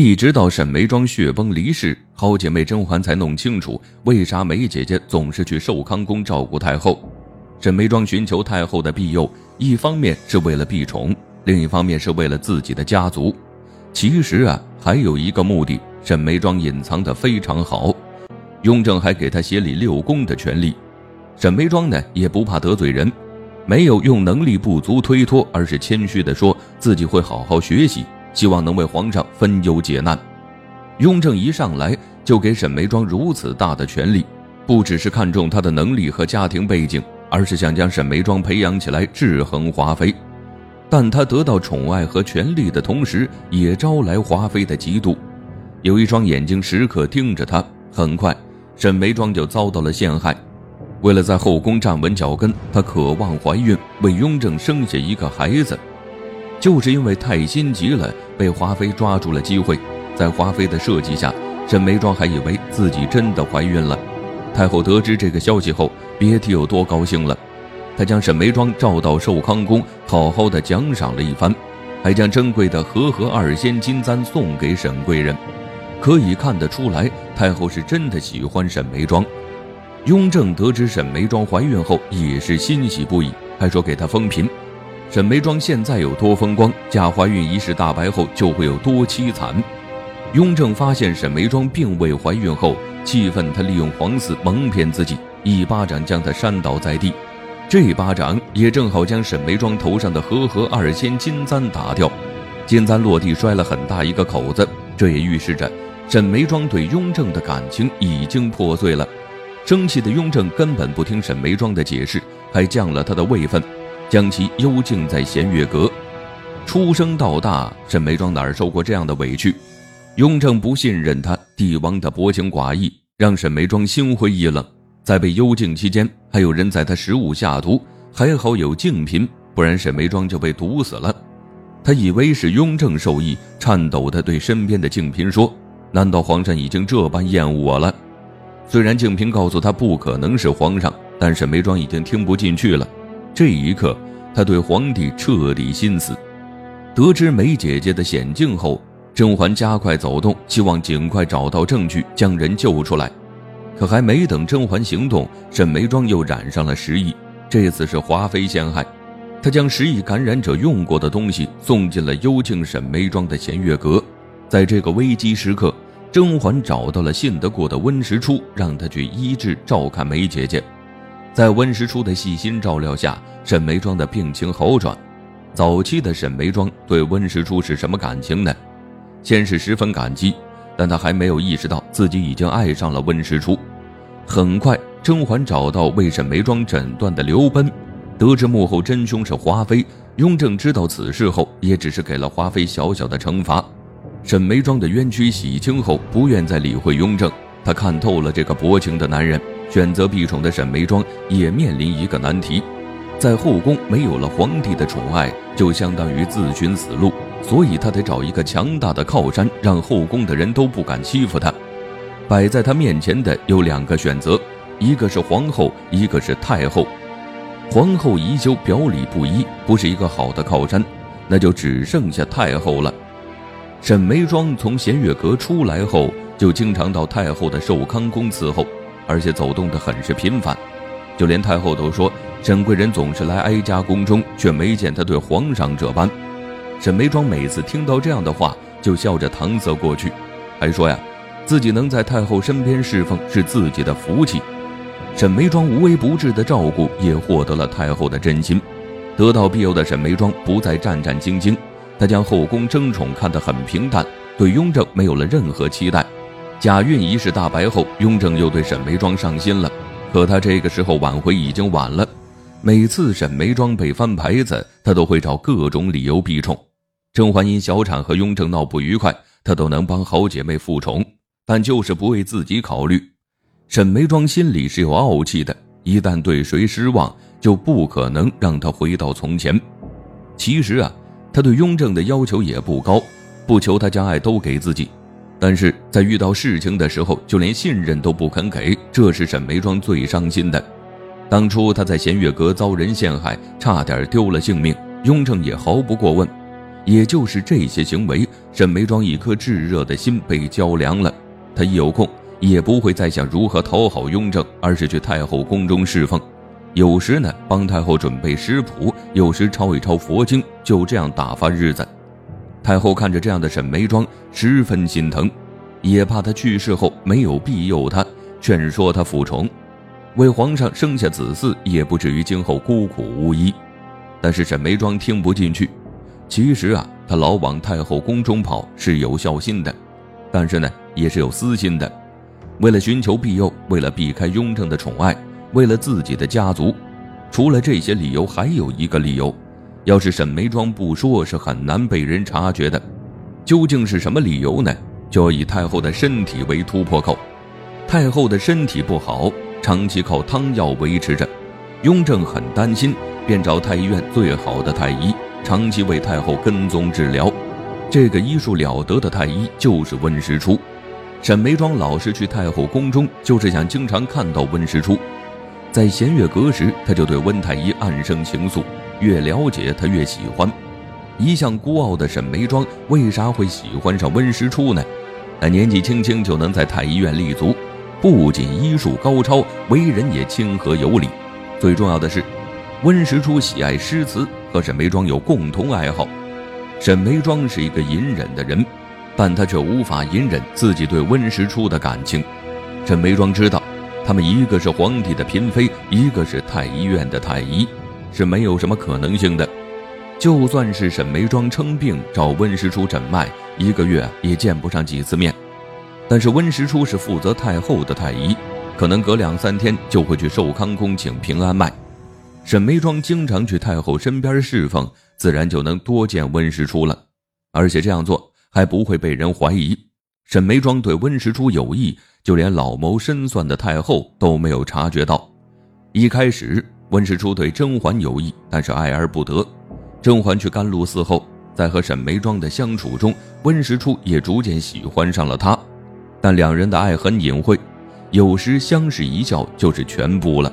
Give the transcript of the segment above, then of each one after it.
一直到沈眉庄血崩离世，好姐妹甄嬛才弄清楚为啥梅姐姐总是去寿康宫照顾太后。沈眉庄寻求太后的庇佑，一方面是为了避宠，另一方面是为了自己的家族。其实啊，还有一个目的，沈眉庄隐藏的非常好。雍正还给她协理六宫的权利。沈眉庄呢，也不怕得罪人，没有用能力不足推脱，而是谦虚的说自己会好好学习，希望能为皇上分忧解难。雍正一上来就给沈眉庄如此大的权利，不只是看重她的能力和家庭背景，而是想将沈眉庄培养起来制衡华妃。但他得到宠爱和权力的同时，也招来华妃的嫉妒。有一双眼睛时刻盯着他。很快，沈眉庄就遭到了陷害。为了在后宫站稳脚跟，她渴望怀孕，为雍正生下一个孩子。就是因为太心急了，被华妃抓住了机会。在华妃的设计下，沈眉庄还以为自己真的怀孕了。太后得知这个消息后，别提有多高兴了。她将沈眉庄召到寿康宫，好好的奖赏了一番，还将珍贵的和合二仙金簪送给沈贵人。可以看得出来，太后是真的喜欢沈眉庄。雍正得知沈眉庄怀孕后，也是欣喜不已，还说给她封嫔。沈眉庄现在有多风光，假怀孕一事大白后就会有多凄惨。雍正发现沈眉庄并未怀孕后，气愤他利用皇嗣蒙骗自己，一巴掌将她扇倒在地。这巴掌也正好将沈眉庄头上的和合二仙金簪打掉，金簪落地摔了很大一个口子，这也预示着沈眉庄对雍正的感情已经破碎了。生气的雍正根本不听沈眉庄的解释，还降了他的位分，将其幽禁在弦月阁。出生到大，沈眉庄哪儿受过这样的委屈？雍正不信任他，帝王的薄情寡义让沈眉庄心灰意冷。在被幽禁期间，还有人在他食物下毒，还好有静嫔，不然沈眉庄就被毒死了。他以为是雍正授意，颤抖地对身边的静嫔说：“难道皇上已经这般厌恶我了？”虽然静嫔告诉他不可能是皇上，但沈眉庄已经听不进去了。这一刻，他对皇帝彻底心死。得知梅姐姐的险境后，甄嬛加快走动，希望尽快找到证据，将人救出来。可还没等甄嬛行动，沈眉庄又染上了失忆。这次是华妃陷害，她将失忆感染者用过的东西送进了幽静沈眉庄的弦月阁。在这个危机时刻，甄嬛找到了信得过的温实初，让他去医治照看梅姐姐。在温实初的细心照料下，沈眉庄的病情好转。早期的沈眉庄对温实初是什么感情呢？先是十分感激。但他还没有意识到自己已经爱上了温实初。很快，甄嬛找到为沈眉庄诊断的刘奔，得知幕后真凶是华妃。雍正知道此事后，也只是给了华妃小小的惩罚。沈眉庄的冤屈洗清后，不愿再理会雍正。他看透了这个薄情的男人，选择避宠的沈眉庄也面临一个难题：在后宫没有了皇帝的宠爱，就相当于自寻死路。所以他得找一个强大的靠山，让后宫的人都不敢欺负他。摆在他面前的有两个选择，一个是皇后，一个是太后。皇后宜修，表里不一，不是一个好的靠山，那就只剩下太后了。沈眉庄从弦月阁出来后，就经常到太后的寿康宫伺候，而且走动的很是频繁。就连太后都说，沈贵人总是来哀家宫中，却没见他对皇上这般。沈眉庄每次听到这样的话，就笑着搪塞过去，还说呀，自己能在太后身边侍奉是自己的福气。沈眉庄无微不至的照顾，也获得了太后的真心。得到庇佑的沈眉庄不再战战兢兢，她将后宫争宠看得很平淡，对雍正没有了任何期待。假孕一事大白后，雍正又对沈眉庄上心了，可他这个时候挽回已经晚了。每次沈眉庄被翻牌子，他都会找各种理由避宠。甄嬛因小产和雍正闹不愉快，他都能帮好姐妹复宠，但就是不为自己考虑。沈眉庄心里是有傲气的，一旦对谁失望，就不可能让他回到从前。其实啊，他对雍正的要求也不高，不求他将爱都给自己，但是在遇到事情的时候，就连信任都不肯给，这是沈眉庄最伤心的。当初她在弦月阁遭人陷害，差点丢了性命，雍正也毫不过问。也就是这些行为，沈眉庄一颗炙热的心被浇凉了。她一有空，也不会再想如何讨好雍正，而是去太后宫中侍奉。有时呢，帮太后准备食谱；有时抄一抄佛经，就这样打发日子。太后看着这样的沈眉庄，十分心疼，也怕她去世后没有庇佑她，劝说她服从，为皇上生下子嗣，也不至于今后孤苦无依。但是沈眉庄听不进去。其实啊，他老往太后宫中跑是有孝心的，但是呢，也是有私心的。为了寻求庇佑，为了避开雍正的宠爱，为了自己的家族，除了这些理由，还有一个理由：要是沈眉庄不说，是很难被人察觉的。究竟是什么理由呢？就要以太后的身体为突破口。太后的身体不好，长期靠汤药维持着，雍正很担心，便找太医院最好的太医。长期为太后跟踪治疗，这个医术了得的太医就是温实初。沈眉庄老是去太后宫中，就是想经常看到温实初。在弦月阁时，他就对温太医暗生情愫，越了解他越喜欢。一向孤傲的沈眉庄为啥会喜欢上温实初呢？他年纪轻轻就能在太医院立足，不仅医术高超，为人也亲和有礼。最重要的是。温实初喜爱诗词，和沈眉庄有共同爱好。沈眉庄是一个隐忍的人，但他却无法隐忍自己对温实初的感情。沈眉庄知道，他们一个是皇帝的嫔妃，一个是太医院的太医，是没有什么可能性的。就算是沈眉庄称病找温实初诊脉，一个月也见不上几次面。但是温实初是负责太后的太医，可能隔两三天就会去寿康宫请平安脉。沈眉庄经常去太后身边侍奉，自然就能多见温实初了，而且这样做还不会被人怀疑。沈眉庄对温实初有意，就连老谋深算的太后都没有察觉到。一开始，温实初对甄嬛有意，但是爱而不得。甄嬛去甘露寺后，在和沈眉庄的相处中，温实初也逐渐喜欢上了她。但两人的爱很隐晦，有时相视一笑就是全部了。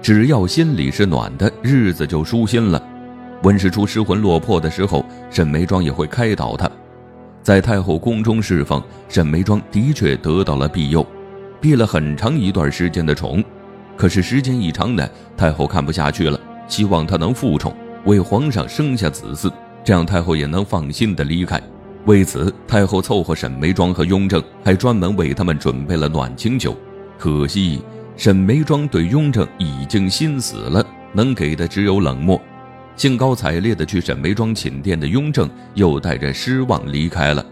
只要心里是暖的，日子就舒心了。温实初失魂落魄的时候，沈眉庄也会开导他。在太后宫中侍奉，沈眉庄的确得到了庇佑，避了很长一段时间的宠。可是时间一长呢，太后看不下去了，希望她能复宠，为皇上生下子嗣，这样太后也能放心的离开。为此，太后凑合沈眉庄和雍正，还专门为他们准备了暖清酒。可惜。沈眉庄对雍正已经心死了，能给的只有冷漠。兴高采烈地去沈眉庄寝殿的雍正，又带着失望离开了。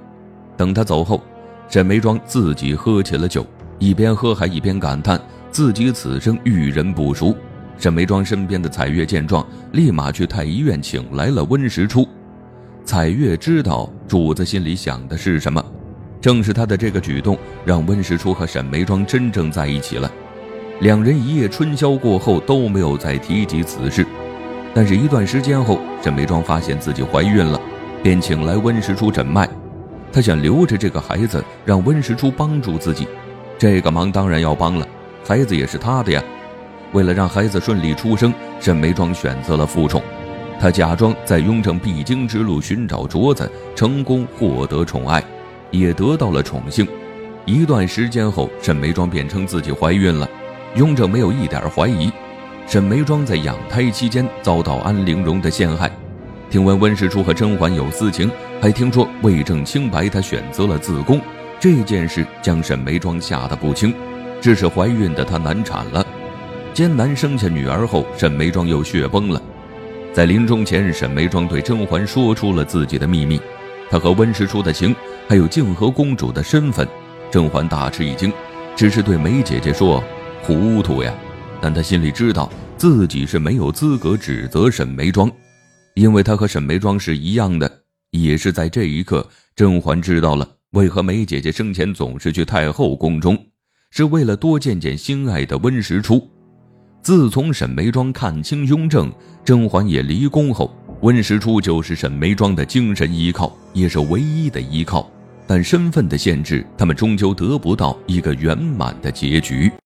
等他走后，沈眉庄自己喝起了酒，一边喝还一边感叹自己此生遇人不淑。沈眉庄身边的彩月见状，立马去太医院请来了温实初。彩月知道主子心里想的是什么，正是他的这个举动，让温实初和沈眉庄真正在一起了。两人一夜春宵过后都没有再提及此事，但是，一段时间后，沈眉庄发现自己怀孕了，便请来温实初诊脉。她想留着这个孩子，让温实初帮助自己。这个忙当然要帮了，孩子也是他的呀。为了让孩子顺利出生，沈眉庄选择了负宠。她假装在雍正必经之路寻找镯子，成功获得宠爱，也得到了宠幸。一段时间后，沈眉庄便称自己怀孕了。雍正没有一点怀疑，沈眉庄在养胎期间遭到安陵容的陷害，听闻温实初和甄嬛有私情，还听说为证清白，他选择了自宫。这件事将沈眉庄吓得不轻，致使怀孕的她难产了。艰难生下女儿后，沈眉庄又血崩了。在临终前，沈眉庄对甄嬛说出了自己的秘密，她和温实初的情，还有静和公主的身份。甄嬛大吃一惊，只是对梅姐姐说。糊涂呀！但他心里知道自己是没有资格指责沈眉庄，因为他和沈眉庄是一样的。也是在这一刻，甄嬛知道了为何梅姐姐生前总是去太后宫中，是为了多见见心爱的温实初。自从沈眉庄看清雍正，甄嬛也离宫后，温实初就是沈眉庄的精神依靠，也是唯一的依靠。但身份的限制，他们终究得不到一个圆满的结局。